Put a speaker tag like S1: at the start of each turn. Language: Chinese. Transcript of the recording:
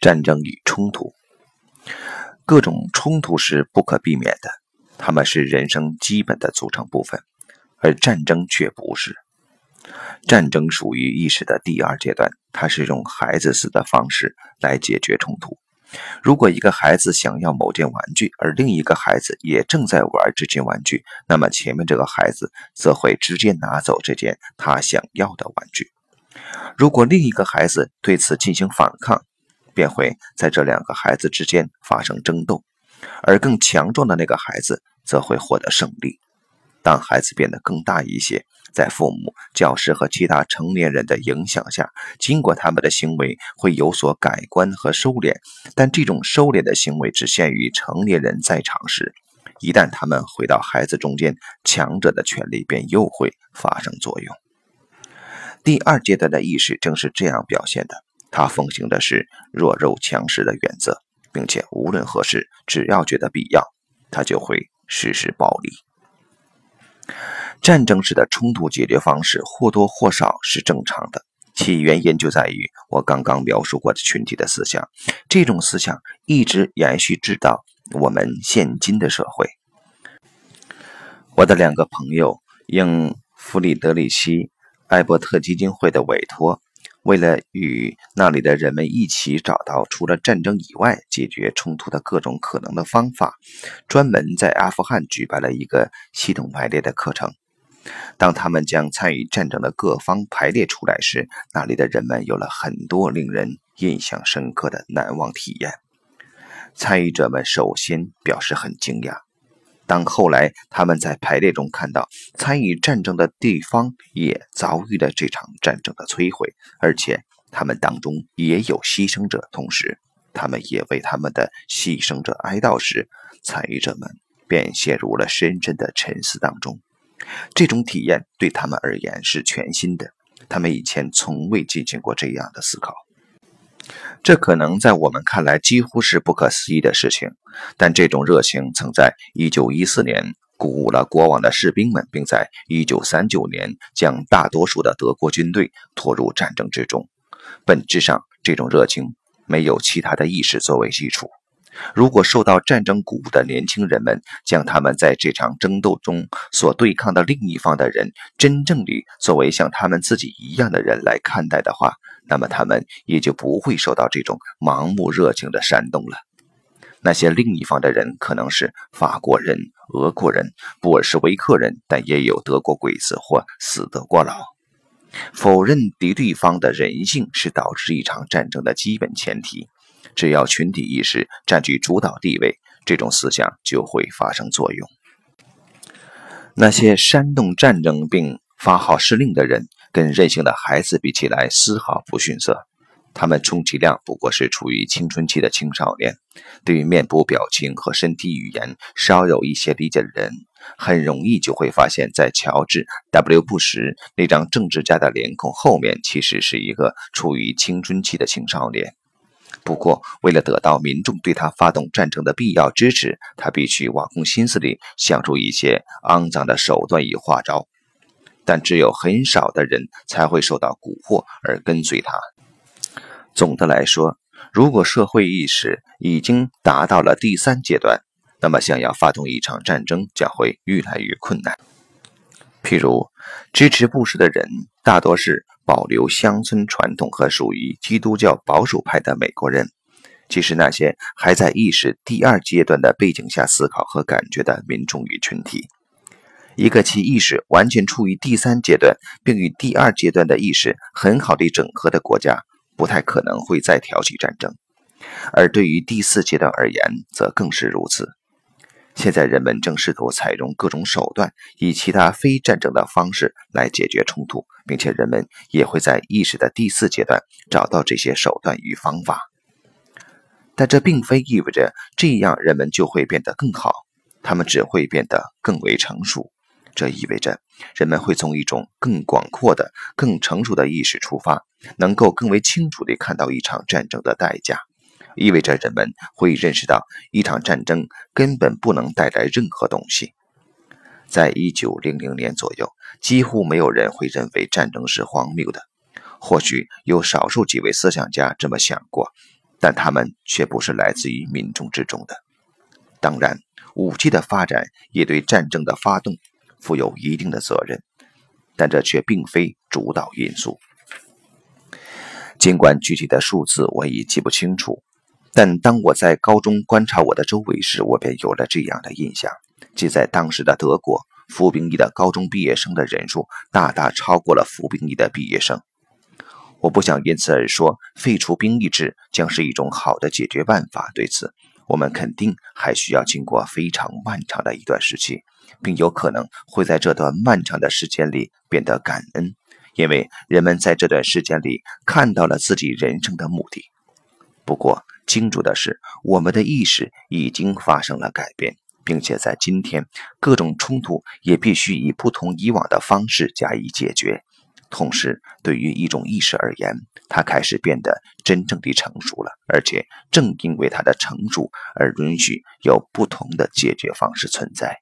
S1: 战争与冲突，各种冲突是不可避免的，他们是人生基本的组成部分，而战争却不是。战争属于意识的第二阶段，它是用孩子似的方式来解决冲突。如果一个孩子想要某件玩具，而另一个孩子也正在玩这件玩具，那么前面这个孩子则会直接拿走这件他想要的玩具。如果另一个孩子对此进行反抗，便会在这两个孩子之间发生争斗，而更强壮的那个孩子则会获得胜利。当孩子变得更大一些，在父母、教师和其他成年人的影响下，尽管他们的行为会有所改观和收敛，但这种收敛的行为只限于成年人在场时。一旦他们回到孩子中间，强者的权利便又会发生作用。第二阶段的意识正是这样表现的。他奉行的是弱肉强食的原则，并且无论何时，只要觉得必要，他就会实施暴力。战争时的冲突解决方式或多或少是正常的，其原因就在于我刚刚描述过的群体的思想。这种思想一直延续直到我们现今的社会。我的两个朋友应弗里德里希·艾伯特基金会的委托。为了与那里的人们一起找到除了战争以外解决冲突的各种可能的方法，专门在阿富汗举办了一个系统排列的课程。当他们将参与战争的各方排列出来时，那里的人们有了很多令人印象深刻的难忘体验。参与者们首先表示很惊讶。当后来他们在排列中看到参与战争的地方也遭遇了这场战争的摧毁，而且他们当中也有牺牲者，同时他们也为他们的牺牲者哀悼时，参与者们便陷入了深深的沉思当中。这种体验对他们而言是全新的，他们以前从未进行过这样的思考。这可能在我们看来几乎是不可思议的事情，但这种热情曾在1914年鼓舞了国王的士兵们，并在1939年将大多数的德国军队拖入战争之中。本质上，这种热情没有其他的意识作为基础。如果受到战争鼓舞的年轻人们将他们在这场争斗中所对抗的另一方的人真正地作为像他们自己一样的人来看待的话，那么他们也就不会受到这种盲目热情的煽动了。那些另一方的人可能是法国人、俄国人、布尔什维克人，但也有德国鬼子或死德国佬。否认敌对方的人性是导致一场战争的基本前提。只要群体意识占据主导地位，这种思想就会发生作用。那些煽动战争并发号施令的人，跟任性的孩子比起来丝毫不逊色。他们充其量不过是处于青春期的青少年。对于面部表情和身体语言稍有一些理解的人，很容易就会发现，在乔治 ·W· 布什那张政治家的脸孔后面，其实是一个处于青春期的青少年。不过，为了得到民众对他发动战争的必要支持，他必须挖空心思地想出一些肮脏的手段与花招。但只有很少的人才会受到蛊惑而跟随他。总的来说，如果社会意识已经达到了第三阶段，那么想要发动一场战争将会越来越困难。譬如，支持布什的人大多是保留乡村传统和属于基督教保守派的美国人，即是那些还在意识第二阶段的背景下思考和感觉的民众与群体。一个其意识完全处于第三阶段，并与第二阶段的意识很好的整合的国家，不太可能会再挑起战争；而对于第四阶段而言，则更是如此。现在人们正试图采用各种手段，以其他非战争的方式来解决冲突，并且人们也会在意识的第四阶段找到这些手段与方法。但这并非意味着这样人们就会变得更好，他们只会变得更为成熟。这意味着人们会从一种更广阔的、更成熟的意识出发，能够更为清楚地看到一场战争的代价。意味着人们会认识到，一场战争根本不能带来任何东西。在一九零零年左右，几乎没有人会认为战争是荒谬的。或许有少数几位思想家这么想过，但他们却不是来自于民众之中的。当然，武器的发展也对战争的发动负有一定的责任，但这却并非主导因素。尽管具体的数字我已记不清楚，但当我在高中观察我的周围时，我便有了这样的印象：即在当时的德国，服兵役的高中毕业生的人数大大超过了服兵役的毕业生。我不想因此而说废除兵役制将是一种好的解决办法。对此，我们肯定还需要经过非常漫长的一段时期，并有可能会在这段漫长的时间里变得感恩，因为人们在这段时间里看到了自己人生的目的。不过，清楚的是，我们的意识已经发生了改变，并且在今天，各种冲突也必须以不同以往的方式加以解决。同时，对于一种意识而言，它开始变得真正的成熟了，而且正因为它的成熟而允许有不同的解决方式存在。